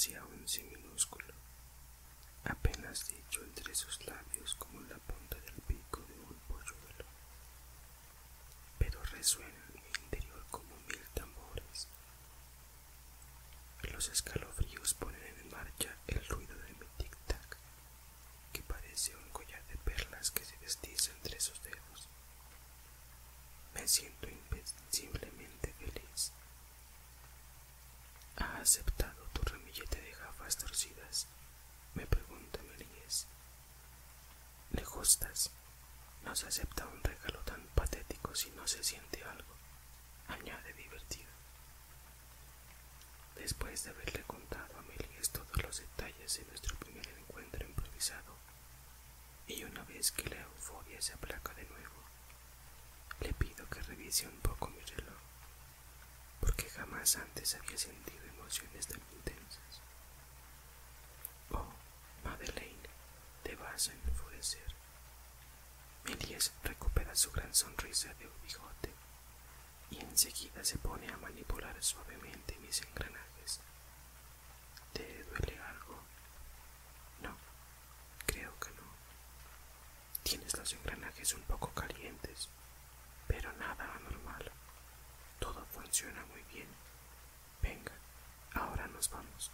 pronuncia un sí minúsculo, apenas dicho entre sus labios como la punta del pico de un polluelo, pero resuena en mi interior como mil tambores. Los escalofríos ponen en marcha el ruido de mi tic-tac, que parece un collar de perlas que se desliza entre sus dedos. Me siento invenciblemente feliz. ¿Ha aceptado tu ramillete de gafas torcidas? Me pregunta Melíes. ¿Le gustas? No se acepta un regalo tan patético si no se siente algo, añade divertido. Después de haberle contado a Melíes todos los detalles de nuestro primer encuentro improvisado, y una vez que la euforia se aplaca de nuevo, le pido que revise un poco mi reloj, porque jamás antes había sentido emociones tan intensas. Oh, Madeleine, te vas a enfurecer. Méliès recupera su gran sonrisa de un bigote y enseguida se pone a manipular suavemente mis engranajes. ¿Te duele algo? No, creo que no. Tienes los engranajes un poco calientes, pero nada anormal. Todo funciona muy bien. Nos vamos.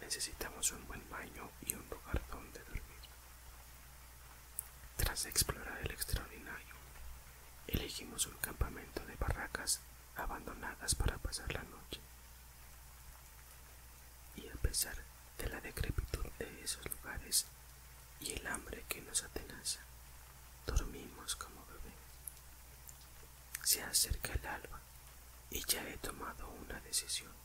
Necesitamos un buen baño y un lugar donde dormir. Tras explorar el extraordinario, elegimos un campamento de barracas abandonadas para pasar la noche. Y a pesar de la decrepitud de esos lugares y el hambre que nos atenaza, dormimos como bebés. Se acerca el alba y ya he tomado una decisión.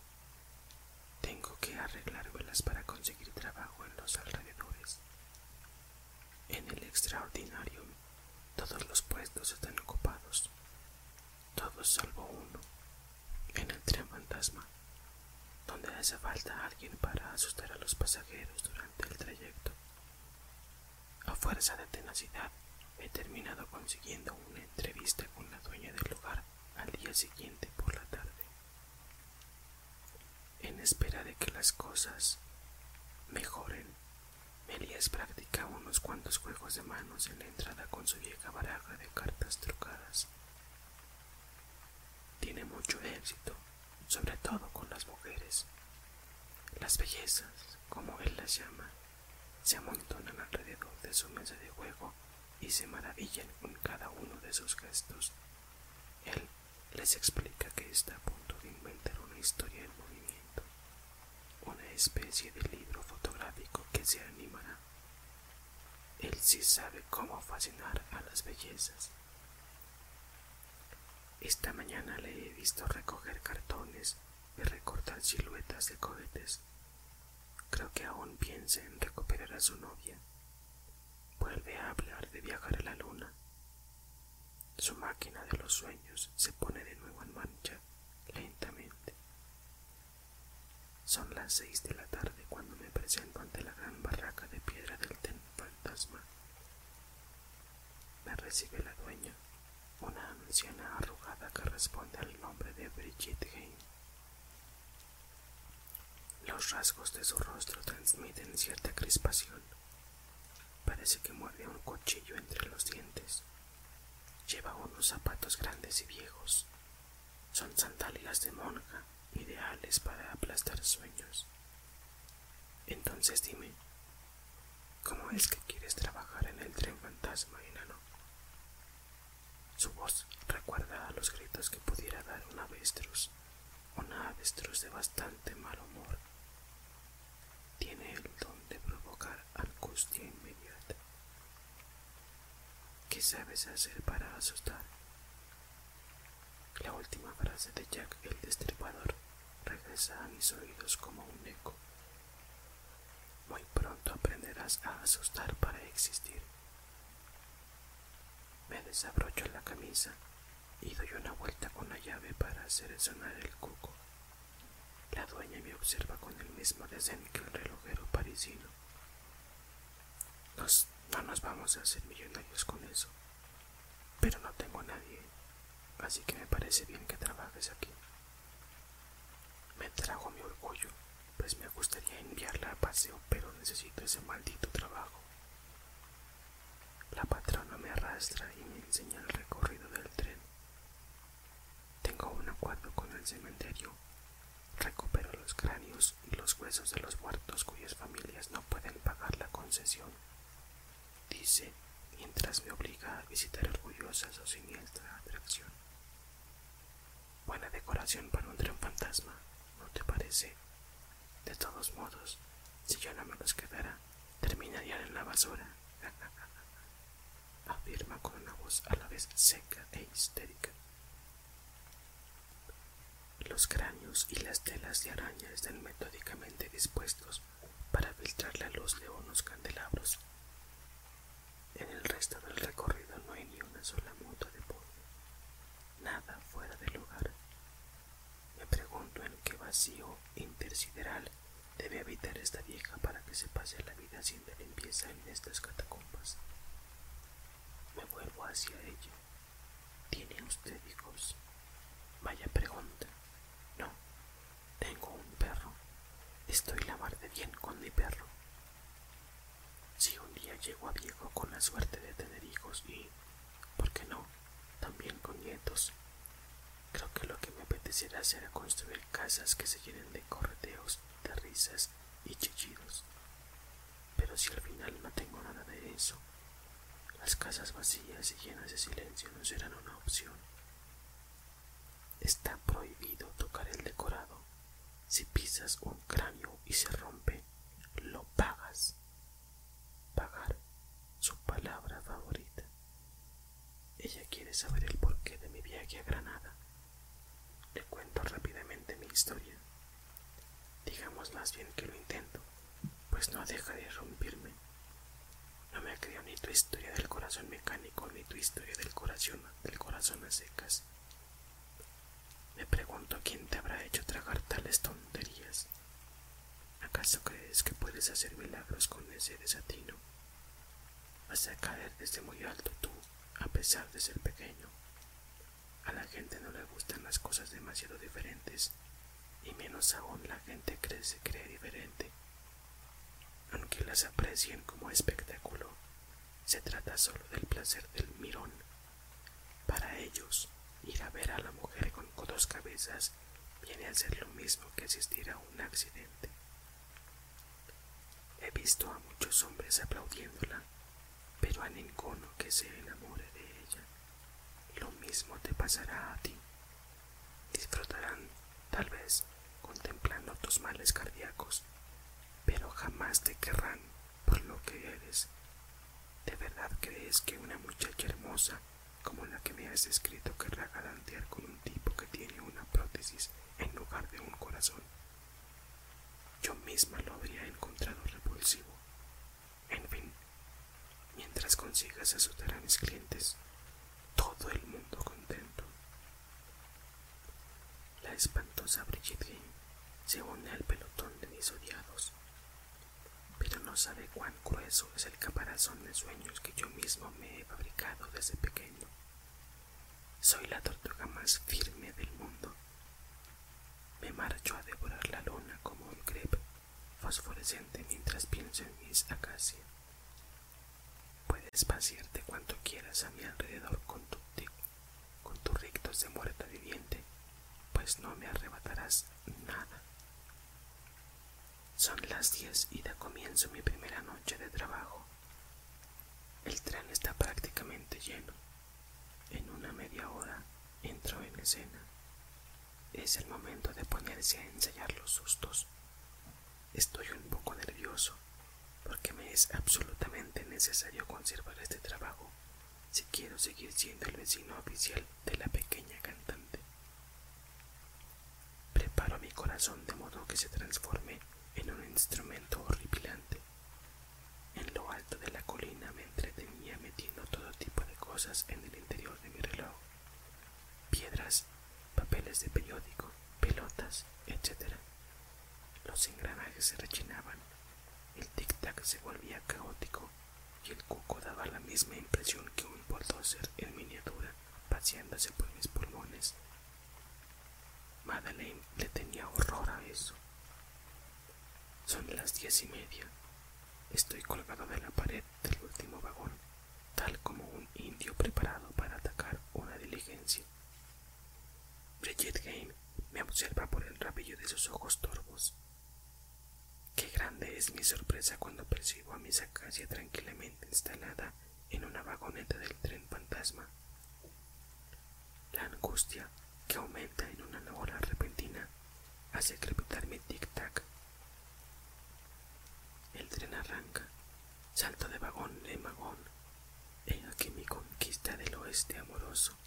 Tengo que arreglármelas para conseguir trabajo en los alrededores. En el extraordinario, todos los puestos están ocupados, todos salvo uno, en el tren fantasma, donde hace falta alguien para asustar a los pasajeros durante el trayecto. A fuerza de tenacidad, he terminado consiguiendo una entrevista con la dueña del lugar al día siguiente por la tarde. En espera de que las cosas mejoren, Melias practica unos cuantos juegos de manos en la entrada con su vieja baraja de cartas trucadas. Tiene mucho éxito, sobre todo con las mujeres. Las bellezas, como él las llama, se amontonan alrededor de su mesa de juego y se maravillan con cada uno de sus gestos. Él les explica que está a punto de inventar una historia una especie de libro fotográfico que se animará. Él sí sabe cómo fascinar a las bellezas. Esta mañana le he visto recoger cartones y recortar siluetas de cohetes. Creo que aún piensa en recuperar a su novia. Vuelve a hablar de viajar a la luna. Su máquina de los sueños se pone de nuevo en marcha lentamente. Son las seis de la tarde cuando me presento ante la gran barraca de piedra del ten fantasma. Me recibe la dueña, una anciana arrugada que responde al nombre de Brigitte Hayne. Los rasgos de su rostro transmiten cierta crispación. Parece que muerde un cuchillo entre los dientes. Lleva unos zapatos grandes y viejos. Son sandalias de monja, ideales para aplastar sueños. Entonces dime, ¿cómo es que quieres trabajar en el tren fantasma, enano? Su voz recuerda a los gritos que pudiera dar un avestruz, una avestruz de bastante mal humor. Tiene el don de provocar angustia inmediata. ¿Qué sabes hacer para asustar? La última frase de Jack el Destripador regresa a mis oídos como un eco. Muy pronto aprenderás a asustar para existir. Me desabrocho la camisa y doy una vuelta con la llave para hacer sonar el cuco. La dueña me observa con el mismo desdén que el relojero parisino. Nos, no nos vamos a hacer millonarios con eso, pero no tengo nadie, así que me parece bien que trabajes aquí. Me trago mi orgullo, pues me gustaría paseo, pero necesito ese maldito trabajo. La patrona me arrastra y me enseña el recorrido del tren. Tengo un acuerdo con el cementerio. Recupero los cráneos y los huesos de los muertos cuyas familias no pueden pagar la concesión. Dice mientras me obliga a visitar orgullosa su siniestra atracción. Buena decoración para un tren fantasma, ¿no te parece? De todos modos, si yo no me los quedara, terminarían en la basura. Afirma con una voz a la vez seca e histérica. Los cráneos y las telas de araña están metódicamente dispuestos para filtrar la luz de unos candelabros. En el resto del recorrido no hay ni una sola moto de polvo, nada fuera de lugar. Me pregunto en qué vacío intersideral debe habitar esta vieja para que se pase la vida haciendo limpieza en estas catacumbas. Me vuelvo hacia ella. ¿Tiene usted hijos? Vaya pregunta. No, tengo un perro. Estoy la mar de bien con mi perro. Si un día llego a viejo con la suerte de tener hijos y, ¿por qué no?, también con nietos, creo que lo que me apetecerá será construir casas que se llenen de correteos, de risas y chillidos. Pero si al final no tengo nada de eso, las casas vacías y llenas de silencio no serán una opción. Está prohibido tocar el decorado. Si pisas un cráneo y se rompe, lo pagas. Pagar, su palabra favorita. Ella quiere saber el porqué de mi viaje a Granada. Le cuento rápidamente mi historia. Digamos más bien que lo intento, pues no deja de romperme. No me creo ni tu historia del corazón mecánico ni tu historia del corazón, del corazón a secas. Me pregunto quién te habrá hecho tragar tales tonterías. ¿Acaso crees que puedes hacer milagros con ese desatino? Vas a caer desde muy alto tú, a pesar de ser pequeño. A la gente no le gustan las cosas demasiado diferentes, y menos aún la gente cree se cree diferente. Aunque las aprecien como espectáculo, se trata solo del placer del mirón. Para ellos, ir a ver a la mujer con dos cabezas viene a ser lo mismo que asistir a un accidente. He visto a muchos hombres aplaudiéndola, pero a ninguno que se enamore. Lo mismo te pasará a ti. Disfrutarán, tal vez, contemplando tus males cardíacos, pero jamás te querrán por lo que eres. ¿De verdad crees que una muchacha hermosa como la que me has descrito querrá galantear con un tipo que tiene una prótesis en lugar de un corazón? Yo misma lo habría encontrado repulsivo. En fin, mientras consigas asustar a mis clientes, todo el mundo contento. La espantosa Brigitte se une al pelotón de mis odiados, pero no sabe cuán grueso es el caparazón de sueños que yo mismo me he fabricado desde pequeño. Soy la tortuga más firme del mundo. Me marcho a devorar la luna como un crepe fosforescente mientras pienso en mis acacias. Puedes pasearte cuanto quieras a mi alrededor con tu, con tus rictos de muerta viviente, pues no me arrebatarás nada. Son las diez y da comienzo mi primera noche de trabajo. El tren está prácticamente lleno. En una media hora entro en escena. Es el momento de ponerse a ensayar los sustos. Estoy un poco nervioso porque me es absolutamente necesario conservar este trabajo si quiero seguir siendo el vecino oficial de la pequeña cantante. Preparo mi corazón de modo que se transforme en un instrumento horripilante. En lo alto de la colina me entretenía metiendo todo tipo de cosas en el interior de mi reloj. Piedras, papeles de periódico, pelotas, etc. Los engranajes se rechinaban, el tic-tac se volvía caótico y el cuco daba la misma impresión que un bulldozer en miniatura paseándose por mis pulmones. Madeleine le tenía horror a eso. Son las diez y media. Estoy colgado de la pared del último vagón, tal como un indio preparado para atacar una diligencia. Bridget Game me observa por el rabillo de sus ojos torvos. Qué grande es mi sorpresa cuando percibo a Miss Acacia tranquilamente instalada en una vagoneta del tren fantasma. La angustia, que aumenta en una hora repentina, hace crepitar mi tic-tac. El tren arranca, salto de vagón en vagón. He aquí mi conquista del oeste amoroso.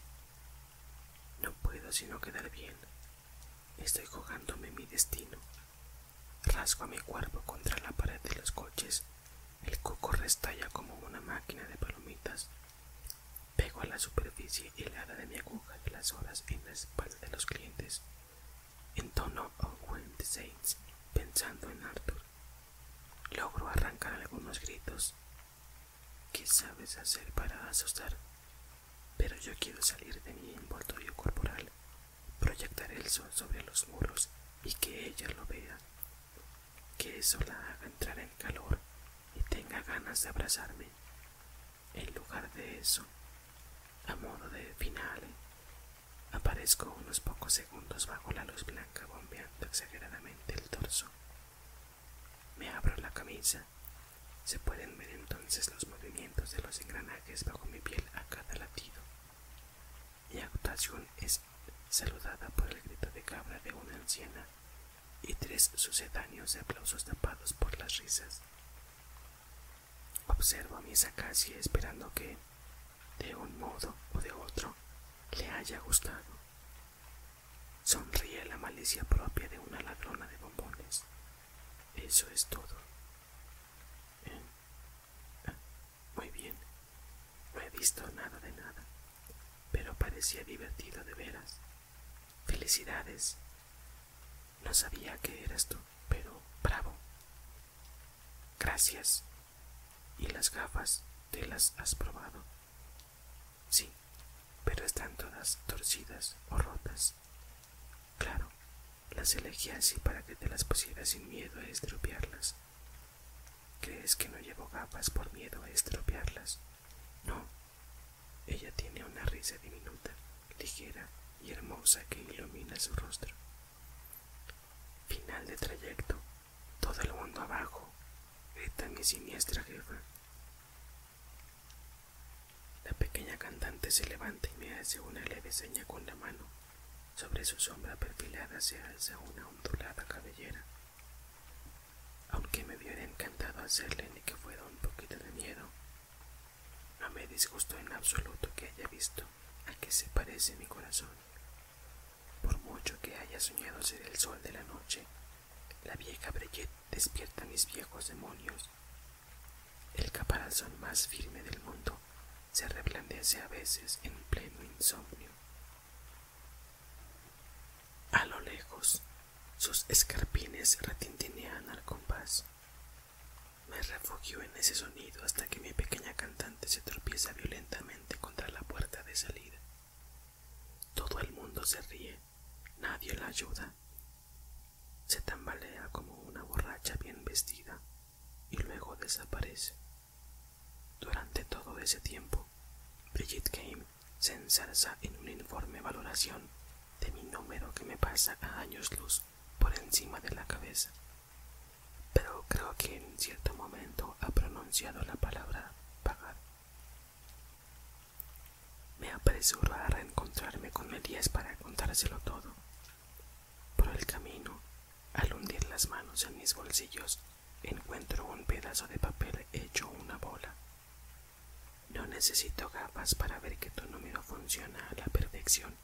No puedo sino quedar bien. Estoy jugándome mi destino. Rasgo mi cuerpo contra la pared de los coches. El coco restalla como una máquina de palomitas. Pego a la superficie helada de mi aguja de las horas en la espalda de los clientes. En tono Owen the Saints, pensando en Arthur. Logro arrancar algunos gritos. ¿Qué sabes hacer para asustar? Pero yo quiero salir de mi envoltorio corporal, proyectar el sol sobre los muros y que ella lo vea. Que eso la haga entrar en calor y tenga ganas de abrazarme. En lugar de eso, a modo de final, aparezco unos pocos segundos bajo la luz blanca bombeando exageradamente el torso. Me abro la camisa. Se pueden ver entonces los movimientos de los engranajes bajo mi piel a cada latido. Mi actuación es saludada por el grito de cabra de una anciana y tres sucedáneos de aplausos tapados por las risas. Observo a Miss Acacia esperando que, de un modo o de otro, le haya gustado. Sonríe la malicia propia de una ladrona de bombones. Eso es todo. Eh, ah, muy bien. No he visto nada de nada, pero parecía divertido de veras. Felicidades. No sabía que eras tú, pero bravo. Gracias. ¿Y las gafas te las has probado? Sí, pero están todas torcidas o rotas. Claro, las elegí así para que te las pusieras sin miedo a estropearlas. ¿Crees que no llevo gafas por miedo a estropearlas? No. Ella tiene una risa diminuta, ligera y hermosa que ilumina su rostro. Final de trayecto. Todo el mundo abajo, grita mi siniestra jefa. La pequeña cantante se levanta y me hace una leve seña con la mano. Sobre su sombra perfilada se alza una ondulada cabellera. Aunque me hubiera encantado hacerle ni que fuera un poquito de miedo, no me disgustó en absoluto que haya visto a qué se parece mi corazón. Por mucho que haya soñado ser el sol de la noche, la vieja Brillet despierta mis viejos demonios. El caparazón más firme del mundo se reblandece a veces en pleno insomnio. A lo lejos, sus escarpines retintinean al compás. Me refugio en ese sonido hasta que mi pequeña cantante se tropieza violentamente contra la puerta de salida. Todo el mundo se ríe, nadie la ayuda. Se tambalea como una borracha bien vestida y luego desaparece. Durante todo ese tiempo, Bridget Kane se ensalza en una informe valoración de mi número que me pasa a años luz por encima de la cabeza. Creo que en cierto momento ha pronunciado la palabra pagar. Me apresuro a reencontrarme con Elías para contárselo todo. Por el camino, al hundir las manos en mis bolsillos, encuentro un pedazo de papel hecho una bola. No necesito gafas para ver que tu número funciona a la perfección.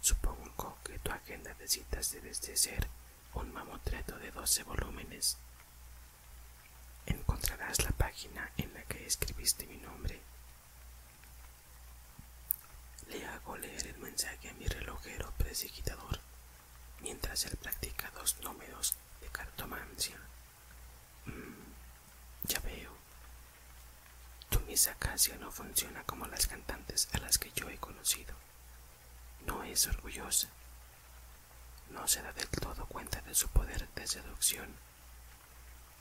Supongo que tu agenda de citas debe de ser un mamotreto de 12 volúmenes. Encontrarás la página en la que escribiste mi nombre. Le hago leer el mensaje a mi relojero presigitador mientras él practica dos números de cartomancia. Mm, ya veo. Tu misa Acacia no funciona como las cantantes a las que yo he conocido. No es orgullosa. No se da del todo cuenta de su poder de seducción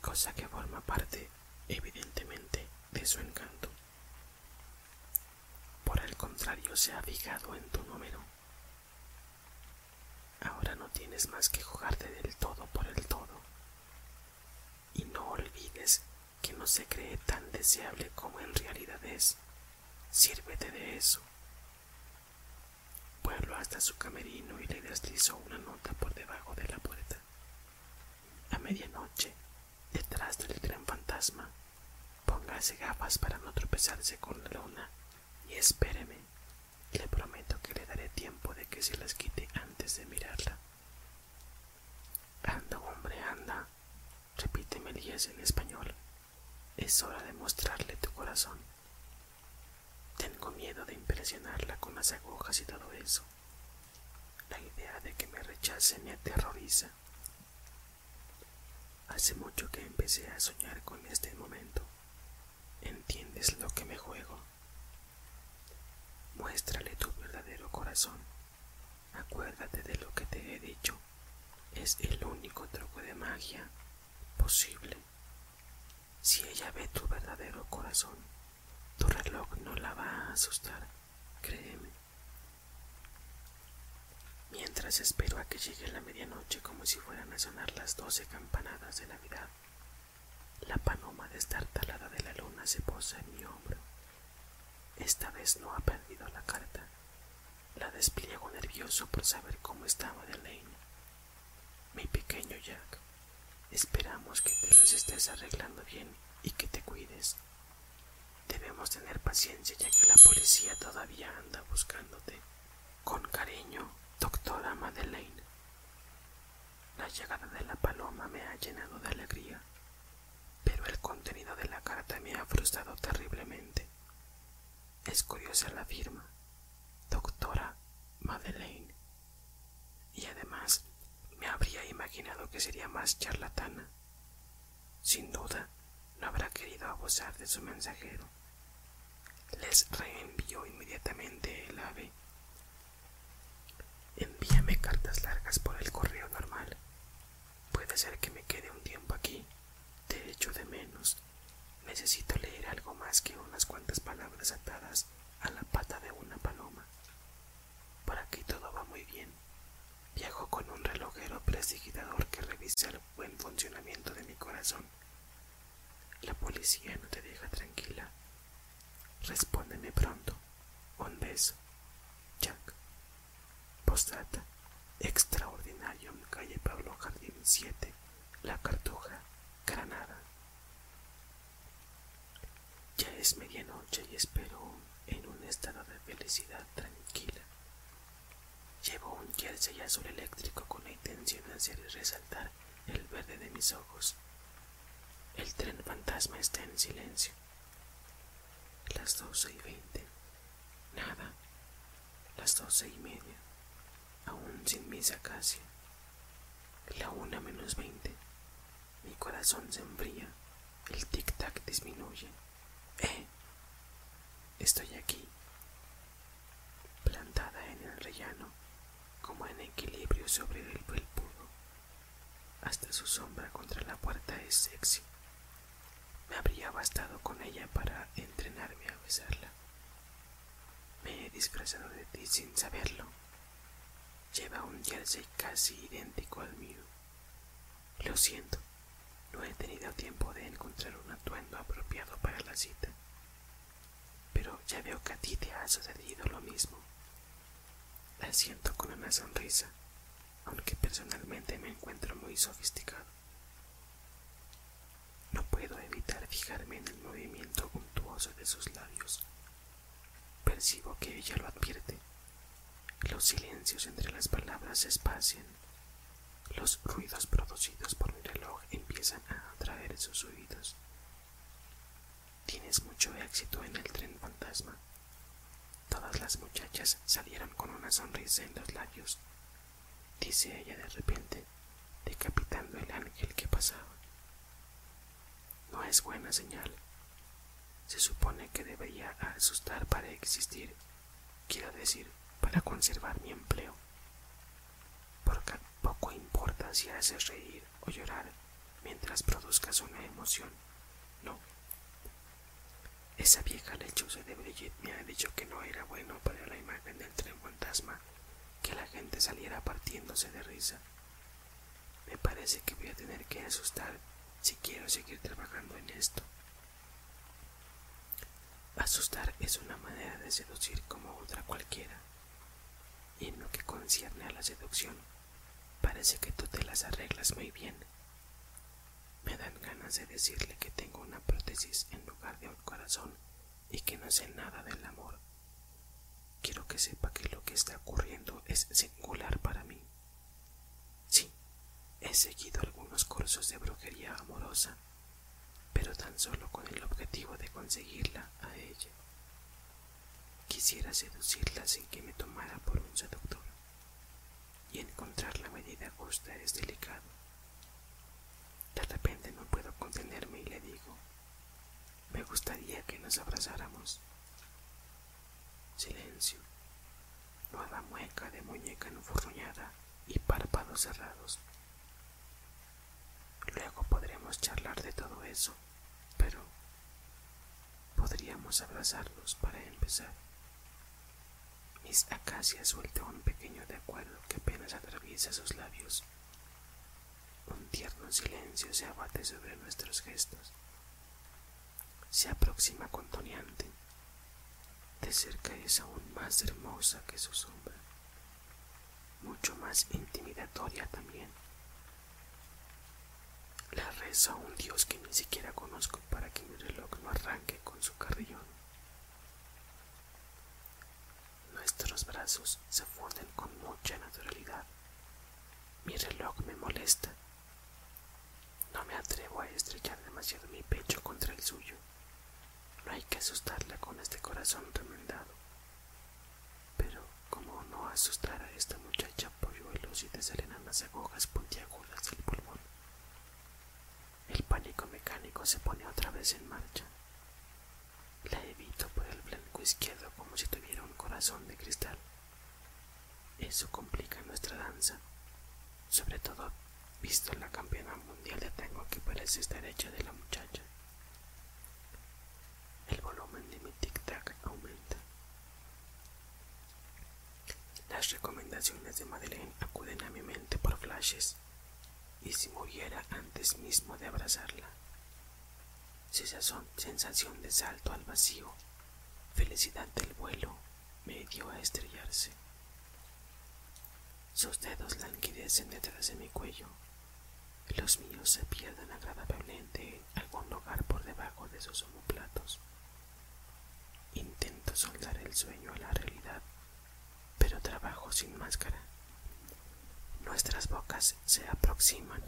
cosa que forma parte, evidentemente, de su encanto. Por el contrario, se ha fijado en tu número. Ahora no tienes más que jugarte del todo por el todo. Y no olvides que no se cree tan deseable como en realidad es. Sírvete de eso. Hasta su camerino y le deslizó una nota por debajo de la puerta. A medianoche, detrás del tren fantasma, póngase gafas para no tropezarse con la luna y espéreme. Le prometo que le daré tiempo de que se las quite antes de mirarla. Anda, hombre, anda, repite Melías en español. Es hora de mostrarle tu corazón. Tengo miedo de impresionarla con las agujas y todo eso. La idea de que me rechace me aterroriza. Hace mucho que empecé a soñar con este momento. ¿Entiendes lo que me juego? Muéstrale tu verdadero corazón. Acuérdate de lo que te he dicho. Es el único truco de magia posible. Si ella ve tu verdadero corazón, tu reloj no la va a asustar, créeme. Mientras espero a que llegue la medianoche como si fueran a sonar las doce campanadas de Navidad, la paloma destartalada de la luna se posa en mi hombro. Esta vez no ha perdido la carta. La despliego nervioso por saber cómo estaba Lane. Mi pequeño Jack, esperamos que te las estés arreglando bien y que te cuides. Debemos tener paciencia ya que la policía todavía anda buscándote. Con cariño, doctora Madeleine. La llegada de la paloma me ha llenado de alegría, pero el contenido de la carta me ha frustrado terriblemente. Es curiosa la firma, doctora Madeleine, y además me habría imaginado que sería más charlatana. Sin duda, no habrá querido abusar de su mensajero. Les reenvió inmediatamente el ave. Envíame cartas largas por el correo normal. Puede ser que me quede un tiempo aquí. Te echo de menos. Necesito leer algo más que unas cuantas palabras atadas a la pata de una paloma. Por aquí todo va muy bien. Viajo con un relojero prestidigitador que revisa el buen funcionamiento de mi corazón. La policía no te deja tranquila. Respóndeme pronto. Un beso. Jack. Postdata. Extraordinario calle Pablo Jardín 7. La Cartuja. Granada. Ya es medianoche y espero en un estado de felicidad tranquila. Llevo un jersey azul eléctrico con la intención de hacer resaltar el verde de mis ojos. El tren fantasma está en silencio. Las doce y veinte. Nada. Las doce y media. Aún sin misa casi. La una menos veinte. Mi corazón se enfría. El tic-tac disminuye. ¡Eh! Estoy aquí. Plantada en el rellano, como en equilibrio sobre el felpudo. Hasta su sombra contra la puerta es sexy. Me habría bastado con ella para entrenarme a besarla. Me he disfrazado de ti sin saberlo. Lleva un jersey casi idéntico al mío. Lo siento, no he tenido tiempo de encontrar un atuendo apropiado para la cita. Pero ya veo que a ti te ha sucedido lo mismo. La siento con una sonrisa, aunque personalmente me encuentro muy sofisticado. No puedo evitar fijarme en el movimiento untuoso de sus labios. Percibo que ella lo advierte. Silencios entre las palabras se espacian. Los ruidos producidos por mi reloj empiezan a atraer sus oídos. Tienes mucho éxito en el tren fantasma. Todas las muchachas salieron con una sonrisa en los labios, dice ella de repente, decapitando el ángel que pasaba no es buena señal. Se supone que debería asustar para existir, quiero decir, para conservar mi empleo. Porque poco importa si haces reír o llorar, mientras produzcas una emoción. No. Esa vieja lechuza de Brigitte me ha dicho que no era bueno para la imagen del tren fantasma que la gente saliera partiéndose de risa. Me parece que voy a tener que asustar si quiero seguir trabajando en esto. Asustar es una manera de seducir como otra cualquiera. En lo que concierne a la seducción, parece que tú te las arreglas muy bien. Me dan ganas de decirle que tengo una prótesis en lugar de un corazón y que no sé nada del amor. Quiero que sepa que lo que está ocurriendo es singular para mí. Sí, he seguido algunos cursos de brujería amorosa, pero tan solo con el objetivo de conseguirla a ella. Quisiera seducirla sin que me tomara por un seductor, y encontrar la medida justa es delicado. De repente no puedo contenerme y le digo, me gustaría que nos abrazáramos. Silencio. Nueva mueca de muñeca enfurruñada y párpados cerrados. Luego podremos charlar de todo eso, pero podríamos abrazarnos para empezar. Miss Acacia suelta un pequeño de acuerdo que apenas atraviesa sus labios. Un tierno silencio se abate sobre nuestros gestos. Se aproxima contoneante. De cerca es aún más hermosa que su sombra, mucho más intimidatoria también. Le rezo a un Dios que ni siquiera conozco para que mi reloj no arranque con su carrillón. Nuestros brazos se funden con mucha naturalidad. Mi reloj me molesta. No me atrevo a estrechar demasiado mi pecho contra el suyo. No hay que asustarla con este corazón remendado. Pero, ¿cómo no asustar a esta muchacha polluelos y te salen las agujas puntiagudas del pulmón? El pánico mecánico se pone otra vez en marcha. La evito por el blanco izquierdo como si tuviera un corazón de cristal. Eso complica nuestra danza, sobre todo visto la campeona mundial de tango que parece estar hecha de la muchacha. El volumen de mi tic-tac aumenta. Las recomendaciones de Madeleine acuden a mi mente por flashes, y si muriera antes mismo de abrazarla. Sensación de salto al vacío, felicidad del vuelo, me dio a estrellarse. Sus dedos languidecen detrás de mi cuello. Los míos se pierden agradablemente en algún lugar por debajo de sus omoplatos. Intento soldar el sueño a la realidad, trabajo sin máscara. Nuestras bocas se aproximan,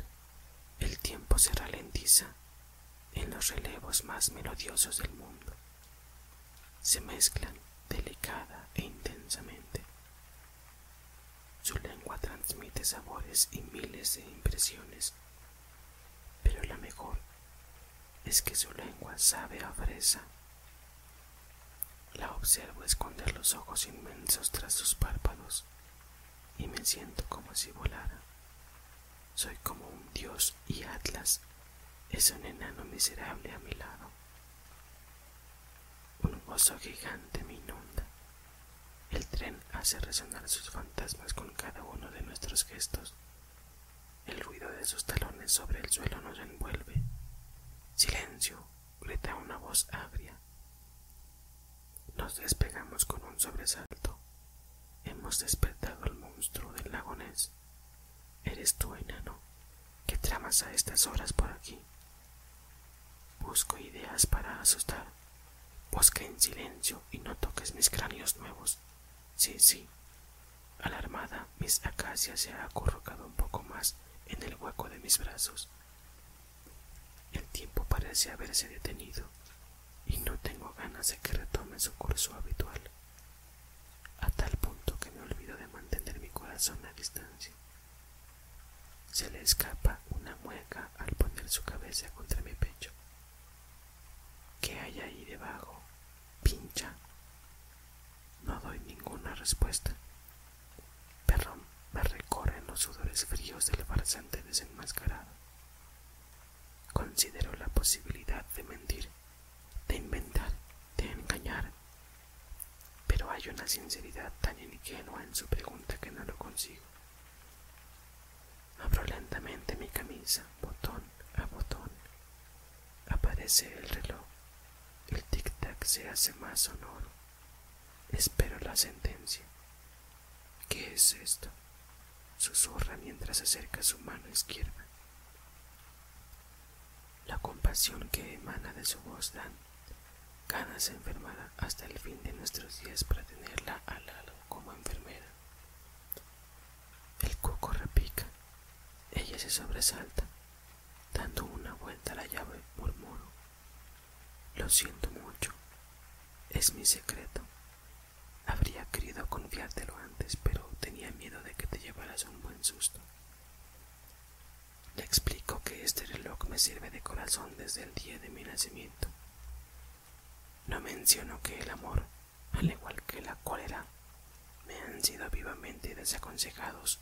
el tiempo se ralentiza en los relevos más melodiosos del mundo. Se mezclan delicada e intensamente. Su lengua transmite sabores y miles de impresiones, pero la mejor es que su lengua sabe a fresa. La observo esconder los ojos inmensos tras sus párpados y me siento como si volara. Soy como un dios y Atlas es un enano miserable a mi lado. Un gozo gigante me inunda. El tren hace resonar sus fantasmas con cada uno de nuestros gestos. El ruido de sus talones sobre el suelo nos envuelve. Silencio, grita una voz agria. Nos despegamos con un sobresalto. Hemos despertado al monstruo del lago Eres tú, enano, que tramas a estas horas por aquí. Busco ideas para asustar. Busca en silencio y no toques mis cráneos nuevos. Sí, sí. Alarmada, mis acacias se ha acurrucado un poco más en el hueco de mis brazos. El tiempo parece haberse detenido y no tengo ganas de que retome su curso habitual, a tal punto que me olvido de mantener mi corazón a distancia. Se le escapa una mueca al poner su cabeza contra mi pecho. ¿Qué hay ahí debajo? Pincha. No doy ninguna respuesta. Perrón me recorren los sudores fríos del farsante desenmascarado. considero la posibilidad de mentir, de inventar, de engañar, pero hay una sinceridad tan ingenua en su pregunta que no lo consigo. Abro lentamente mi camisa, botón a botón. Aparece el reloj. El tic-tac se hace más sonoro. Espero la sentencia. ¿Qué es esto? Susurra mientras acerca su mano izquierda. La compasión que emana de su voz dan ganas enfermada hasta el fin de nuestros días para tenerla al lado como enfermera. El coco repica. Ella se sobresalta. Dando una vuelta a la llave, murmuro. Lo siento mucho. Es mi secreto. Habría querido confiártelo antes, pero tenía miedo de que te llevaras un buen susto. Le explico que este reloj me sirve de corazón desde el día de mi nacimiento. No menciono que el amor, al igual que la cólera, me han sido vivamente desaconsejados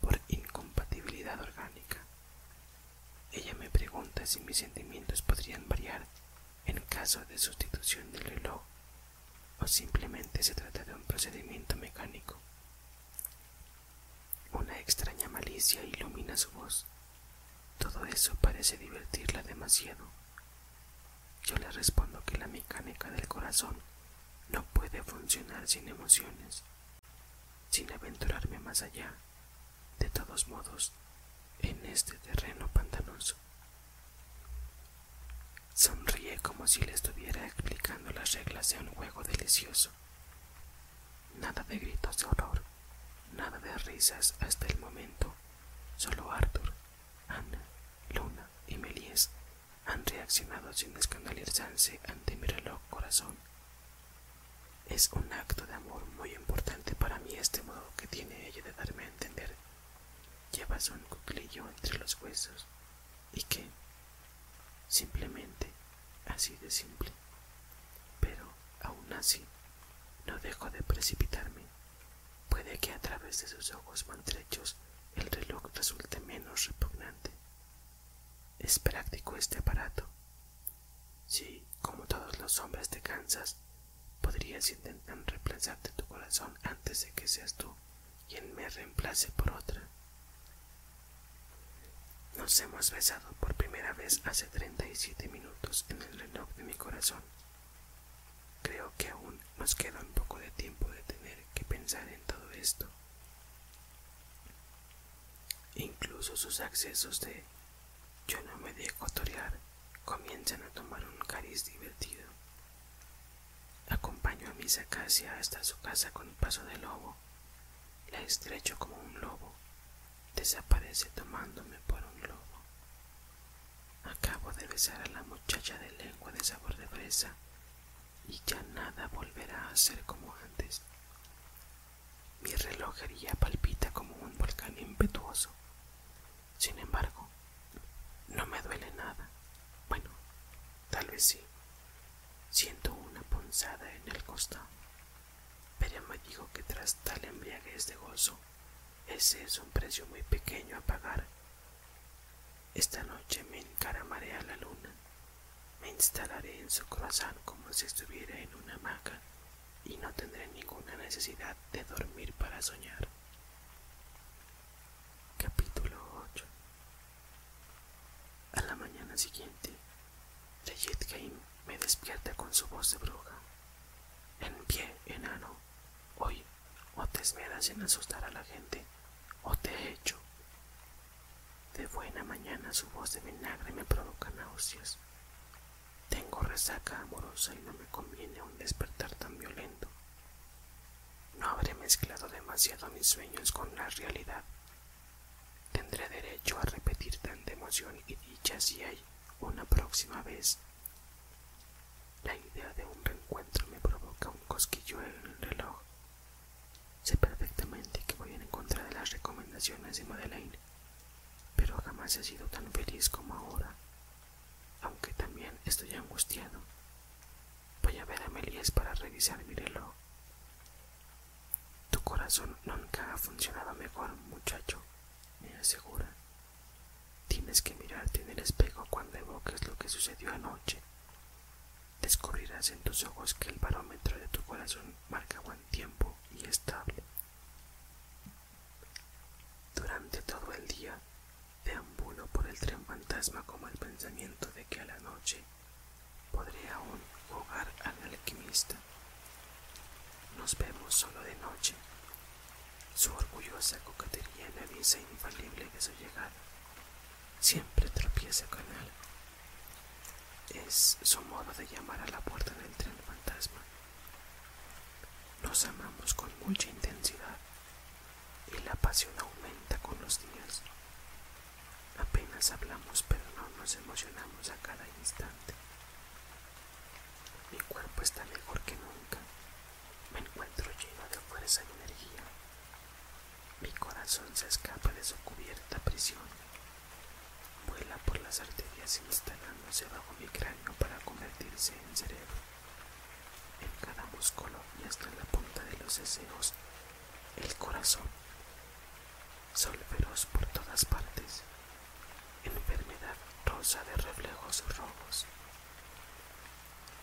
por incompatibilidad orgánica. Ella me pregunta si mis sentimientos podrían variar en caso de sustitución del reloj o simplemente se trata de un procedimiento mecánico. Una extraña malicia ilumina su voz. Todo eso parece divertirla demasiado. Yo le respondo que la mecánica del corazón no puede funcionar sin emociones, sin aventurarme más allá, de todos modos, en este terreno pantanoso. Sonríe como si le estuviera explicando las reglas de un juego delicioso. Nada de gritos de horror, nada de risas hasta el momento. Solo Arthur, Ana, Luna y Melies han reaccionado sin escandalizarse ante mi reloj corazón. Es un acto de amor muy importante para mí este modo que tiene ella de darme a entender. Llevas un cuclillo entre los huesos y que simplemente así de simple. Pero aún así no dejo de precipitarme. Puede que a través de sus ojos maltrechos el reloj resulte menos repugnante. Es práctico este aparato. Si, como todos los hombres te cansas, podrías intentar reemplazarte tu corazón antes de que seas tú quien me reemplace por otra. Nos hemos besado por primera vez hace 37 minutos en el reloj de mi corazón. Creo que aún nos queda un poco de tiempo de tener que pensar en todo esto. Incluso sus accesos de yo no me dejo torear comienzan a tomar un cariz divertido. Acompaño a Miss Acacia hasta su casa con paso de lobo. La estrecho como un lobo. Desaparece tomándome por un lobo. Acabo de besar a la muchacha de lengua de sabor de fresa y ya nada volverá a ser como antes. Mi relojería palpita como un volcán impetuoso. Sin embargo, no me duele nada. Bueno, tal vez sí. Siento una punzada en el costado. Pero me dijo que tras tal embriaguez de gozo, ese es un precio muy pequeño a pagar. Esta noche me encaramaré a la luna. Me instalaré en su corazón como si estuviera en una hamaca y no tendré ninguna necesidad de dormir para soñar. Siguiente, Game me despierta con su voz de bruja. En pie, enano, hoy o te esmeras en asustar a la gente o te he hecho. De buena mañana su voz de vinagre me provoca náuseas. Tengo resaca amorosa y no me conviene un despertar tan violento. No habré mezclado demasiado mis sueños con la realidad. Tendré derecho a repetir tanta emoción y dicha si hay una próxima vez. La idea de un reencuentro me provoca un cosquillo en el reloj. Sé perfectamente que voy en contra de las recomendaciones de Madeleine, pero jamás he sido tan feliz como ahora aunque también estoy angustiado. Voy a ver a Melies para revisar mi reloj. Tu corazón nunca ha funcionado mejor, muchacho, me asegura. Tienes que mirarte en el espejo cuando evoques veías en tus ojos que el barómetro de tu corazón marcaba un tiempo y estable. Durante todo el día deambulo por el tren fantasma como el pensamiento de que a la noche podré aún jugar al alquimista. Nos vemos solo de noche. Su orgullosa coquetería me avisa infalible de su llegada. Siempre tropieza con algo. Es su modo de llamar a la puerta del tren fantasma. Nos amamos con mucha intensidad y la pasión aumenta con los días. Apenas hablamos pero no nos emocionamos a cada instante. Mi cuerpo está mejor que nunca. Me encuentro lleno de fuerza y energía. Mi corazón se escapa de su cubierta prisión. Vuela por las arterias instalándose bajo mi cráneo para convertirse en cerebro. En cada músculo y hasta en la punta de los deseos, el corazón. Sol feroz por todas partes. Enfermedad rosa de reflejos rojos.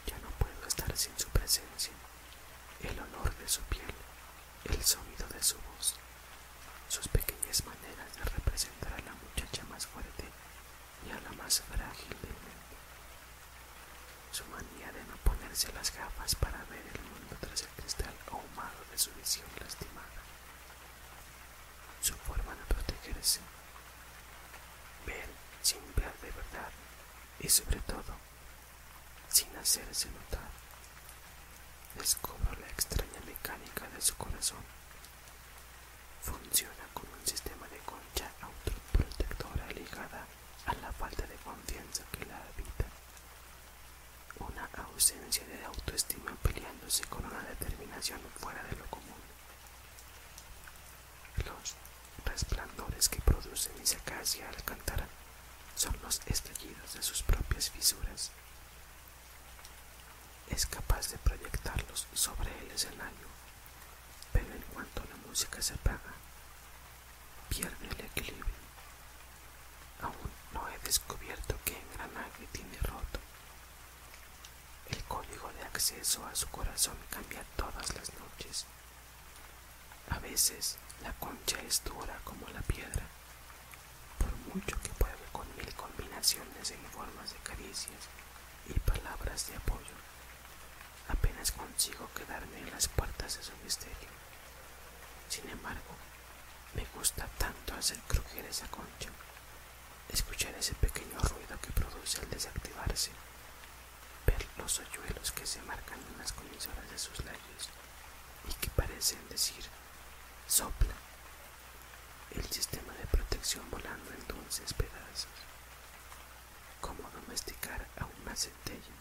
Ya no puedo estar sin su presencia, el olor de su piel, el sonido de su voz, sus pequeñas maneras de representar a la muchacha más fuerte la más frágil del mundo, su manía de no ponerse las gafas para ver el mundo tras el cristal ahumado de su visión lastimada, su forma de protegerse, ver sin ver de verdad y sobre todo sin hacerse notar. Descubro la extraña mecánica de su corazón. Funciona como un sistema de concha autoprotectora ligada a la falta de confianza que la habita. Una ausencia de autoestima peleándose con una determinación fuera de lo común. Los resplandores que produce mi acacia al cantar son los estallidos de sus propias fisuras. Es capaz de proyectarlos sobre el escenario, pero en cuanto la música se apaga, pierde el equilibrio. Aún no he descubierto qué engranaje tiene roto. El código a su corazón cambia todas las noches. A veces la concha es dura como la piedra, por mucho que pruebe con mil combinaciones en formas de caricias y palabras de apoyo. Apenas consigo quedarme en las puertas de su misterio. Sin embargo, me gusta tanto hacer crujir esa concha, escuchar ese pequeño ruido que produce al desactivarse, los hoyuelos que se marcan en las comisuras de sus labios y que parecen decir sopla, el sistema de protección volando en dulces pedazos. Cómo domesticar a una centella.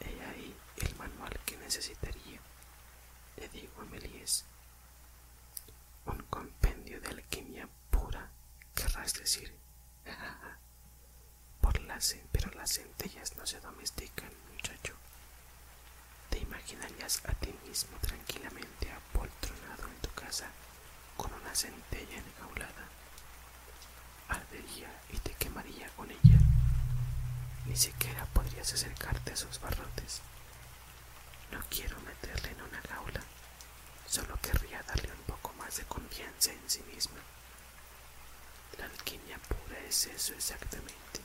He ahí el manual que necesitaría. Le digo a Melies. Un compendio de alquimia pura, querrás decir. Por pero las centellas no se domestican, muchacho. Te imaginarías a ti mismo tranquilamente apoltronado en tu casa con una centella enjaulada. Ardería y te quemaría con ella. Ni siquiera podrías acercarte a sus barrotes. No quiero meterle en una jaula, solo querría darle un poco más de confianza en sí misma. La alquimia pura es eso exactamente.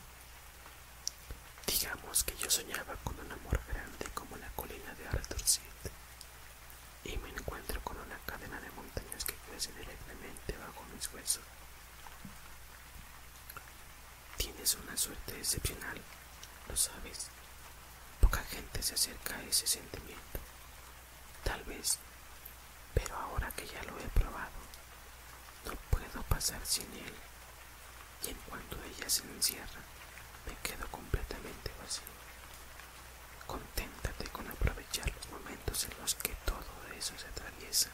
Digamos que yo soñaba con un amor grande como la colina de Arthur Sid, y me encuentro con una cadena de montañas que crecen alegremente bajo mis huesos. Tienes una suerte excepcional, lo sabes. Poca gente se acerca a ese sentimiento. Tal vez, pero ahora que ya lo he probado, no puedo pasar sin él. Y en cuanto ella se encierra, me quedo completamente vacío. Conténtate con aprovechar los momentos en los que todo eso se atraviesa.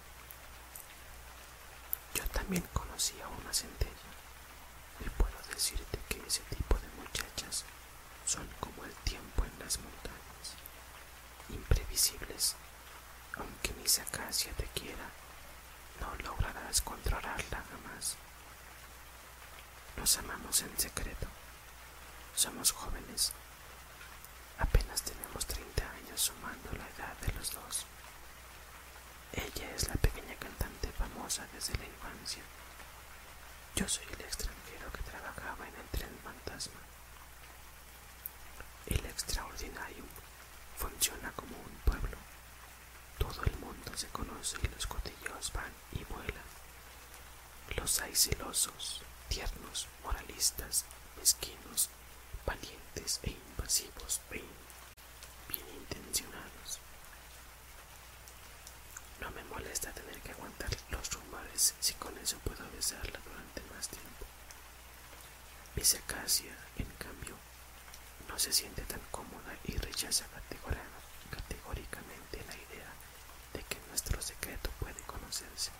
Yo también conocí a una centella y puedo decirte que ese tipo de muchachas son como el tiempo en las montañas, imprevisibles. Aunque mi acacia te quiera, no lograrás controlarla jamás. Nos amamos en secreto. Somos jóvenes. Apenas tenemos 30 años sumando la edad de los dos. Ella es la pequeña cantante famosa desde la infancia. Yo soy el extranjero que trabajaba en el tren fantasma. El extraordinario funciona como un pueblo. Todo el mundo se conoce y los cotilleos van y vuelan. Los hay celosos, tiernos, moralistas, mezquinos, valientes e invasivos, bien, intencionados. No me molesta tener que aguantar los rumores si con eso puedo besarla durante más tiempo. Miss Acacia, en cambio, no se siente tan cómoda y rechaza categóricamente la idea de que nuestro secreto puede conocerse.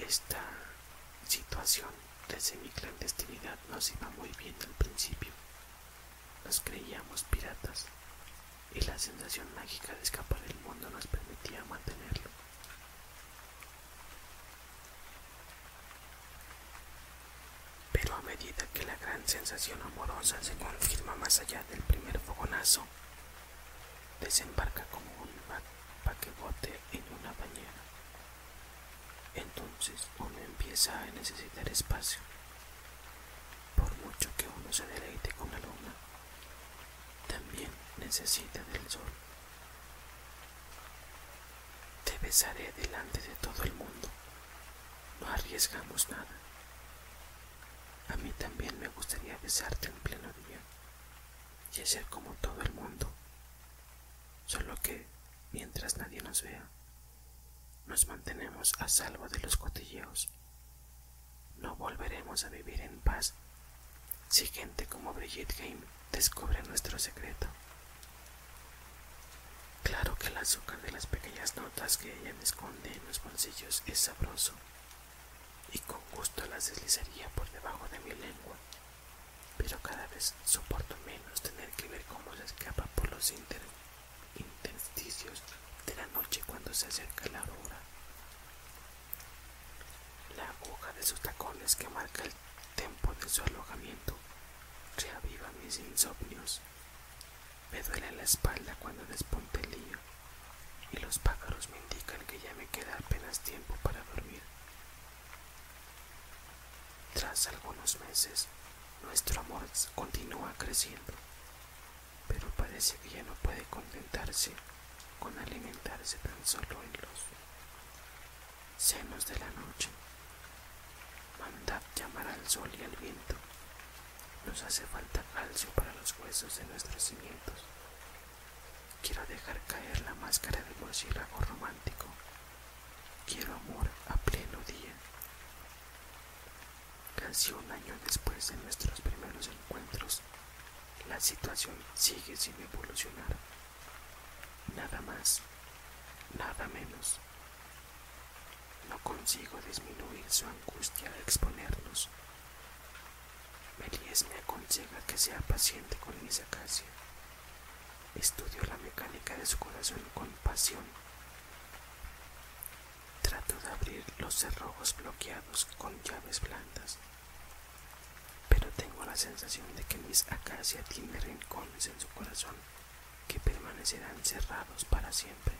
Esta situación de semiclandestinidad nos iba muy bien al principio. Nos creíamos piratas y la sensación mágica de escapar del mundo nos permitía mantenerlo. Pero a medida que la gran sensación amorosa se confirma más allá del primer fogonazo, desembarca como un paquebote en una bañera. Entonces uno empieza a necesitar espacio. Por mucho que uno se deleite con la luna, también necesita del sol. Te besaré delante de todo el mundo. No arriesgamos nada. A mí también me gustaría besarte en pleno día y hacer como todo el mundo. Solo que, mientras nadie nos vea, nos mantenemos a salvo de los cotilleos. No volveremos a vivir en paz si gente como Brigitte Game descubre nuestro secreto. Claro que el azúcar de las pequeñas notas que ella me esconde en los bolsillos es sabroso y con gusto las deslizaría por debajo de mi lengua, pero cada vez soporto menos tener que ver cómo se escapa por los intersticios de la noche cuando se acerca la aurora. La aguja de sus tacones que marca el tempo de su alojamiento reaviva mis insomnios. Me duele la espalda cuando despunte el día y los pájaros me indican que ya me queda apenas tiempo para dormir. Tras algunos meses, nuestro amor continúa creciendo, pero parece que ya no puede contentarse con alimentarse tan solo en los senos de la noche. Mandad llamar al sol y al viento. Nos hace falta calcio para los huesos de nuestros cimientos. Quiero dejar caer la máscara de murciélago romántico. Quiero amor a pleno día. Casi un año después de nuestros primeros encuentros, la situación sigue sin evolucionar. Nada más, nada menos. No consigo disminuir su angustia al exponernos. Melies me aconseja que sea paciente con mi acacia. Estudio la mecánica de su corazón con pasión. Trato de abrir los cerrojos bloqueados con llaves blandas. Pero tengo la sensación de que mis acacia tiene rincones en su corazón que permanecerán cerrados para siempre.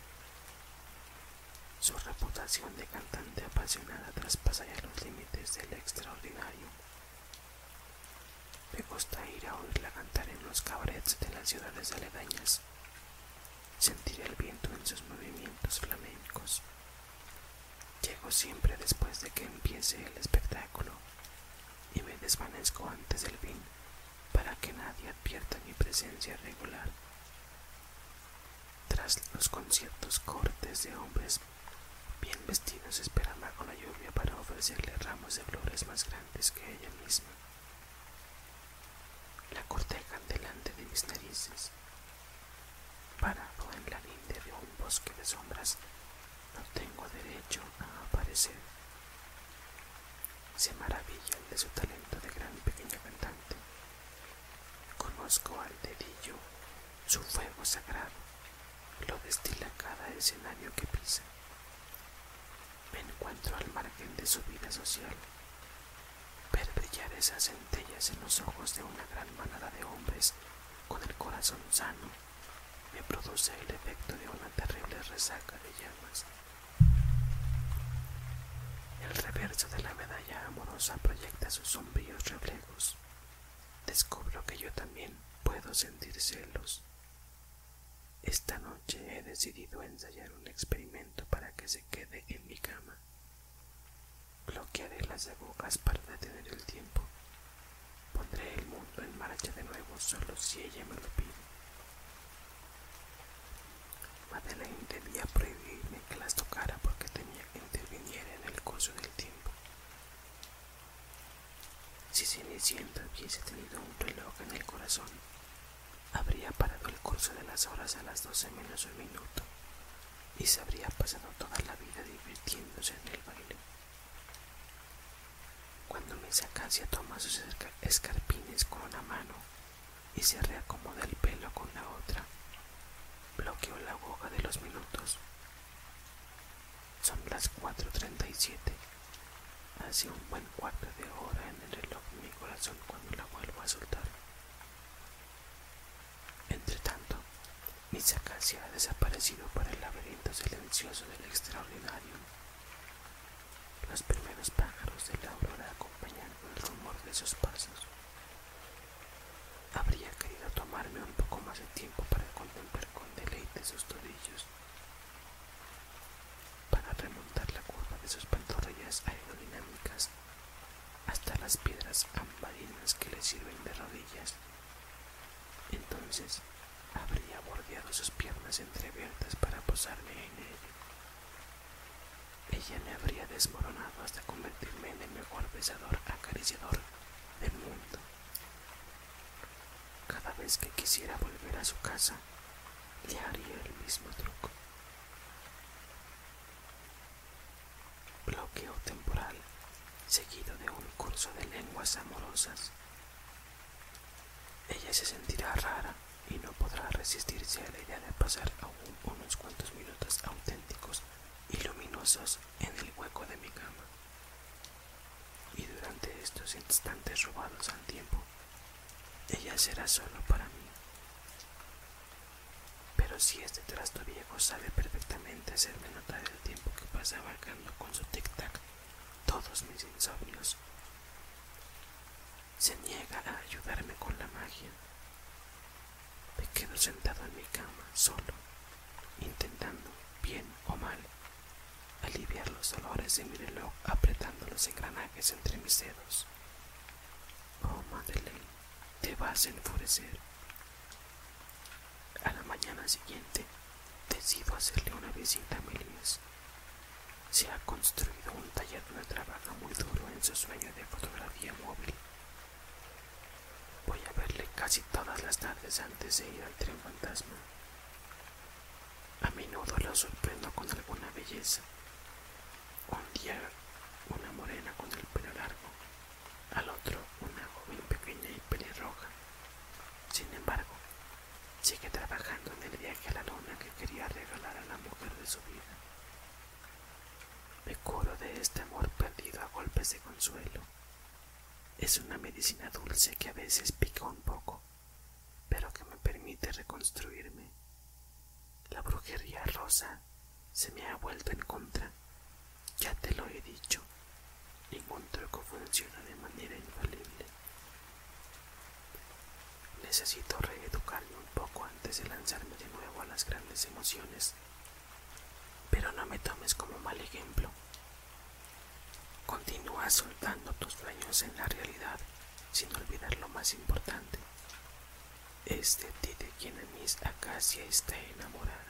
Su reputación de cantante apasionada traspasa ya los límites del extraordinario. Me gusta ir a oírla cantar en los cabarets de las ciudades aledañas, sentir el viento en sus movimientos flamencos. Llego siempre después de que empiece el espectáculo y me desvanezco antes del fin para que nadie advierta mi presencia regular. Los conciertos cortes de hombres bien vestidos esperan bajo la lluvia para ofrecerle ramos de flores más grandes que ella misma. La cortejan delante de mis narices. Parado en la linde de un bosque de sombras, no tengo derecho a aparecer. Se maravillan de su talento de gran pequeña cantante. Conozco al dedillo su fuego sagrado, lo destila cada escenario que pisa. Me encuentro al margen de su vida social. Ver brillar esas centellas en los ojos de una gran manada de hombres con el corazón sano me produce el efecto de una terrible resaca de llamas. El reverso de la medalla amorosa proyecta sus sombríos reflejos. Descubro que yo también puedo sentir celos. Decidido ensayar un experimento para que se quede en mi cama. Bloquearé las agujas para detener el tiempo. Pondré el mundo en marcha de nuevo solo si ella me lo pide. Madeleine debía prohibirme que las tocara porque tenía que intervenir en el curso del tiempo. Si Cenicienta hubiese tenido un reloj en el corazón, habría parado de las horas a las doce menos un minuto y se habría pasado toda la vida divirtiéndose en el baile. Cuando Miss Acacia toma sus escarpines con una mano y se reacomoda el pelo con la otra, bloqueó la aguja de los minutos. Son las 4.37. Hace un buen cuarto de hora en el reloj de mi corazón cuando la vuelvo a soltar. Entre tanto, Acacia ha desaparecido para el laberinto silencioso del extraordinario. Los primeros pájaros de la aurora acompañan el rumor de sus pasos. Habría querido tomarme un poco más de tiempo para contemplar con deleite sus tobillos, para remontar la curva de sus pantorrillas aerodinámicas hasta las piedras ambarinas que le sirven de rodillas. Entonces sus piernas entreabiertas para posarme en ella. Ella me habría desmoronado hasta convertirme en el mejor besador acariciador del mundo. Cada vez que quisiera volver a su casa, le haría el mismo truco. Bloqueo temporal seguido de un curso de lenguas amorosas. Ella se sentirá rara y no podrá resistirse a la idea de pasar aún unos cuantos minutos auténticos y luminosos en el hueco de mi cama. Y durante estos instantes robados al tiempo, ella será solo para mí. Pero si este trasto viejo sabe perfectamente hacerme notar el tiempo que pasa abarcando con su tic-tac todos mis insomnios, se niega a ayudarme con la magia. Me quedo sentado en mi cama, solo, intentando, bien o mal, aliviar los dolores apretando los engranajes entre mis dedos. Oh, Madeleine, te vas a enfurecer. A la mañana siguiente, decido hacerle una visita a Melías. Se ha construido un taller donde trabaja muy duro en su sueño de fotografía móvil. Voy a verle casi todas las tardes antes de ir al tren fantasma. A menudo lo sorprendo con alguna belleza. Una morena con el pelo largo, al otro una joven pequeña y pelirroja. Sin embargo, sigue trabajando en el viaje a la luna que quería regalar a la mujer de su vida. Me curo de este amor perdido a golpes de consuelo. Es una medicina dulce que a veces pica un poco, pero que me permite reconstruirme. La brujería rosa se me ha vuelto en contra. Ya te lo he dicho. Ningún truco funciona de manera infalible. Necesito reeducarme un poco antes de lanzarme de nuevo a las grandes emociones. Pero no me tomes como mal ejemplo. Continúa soltando tus sueños en la realidad sin olvidar lo más importante. Es de ti de quien Miss Acacia está enamorada.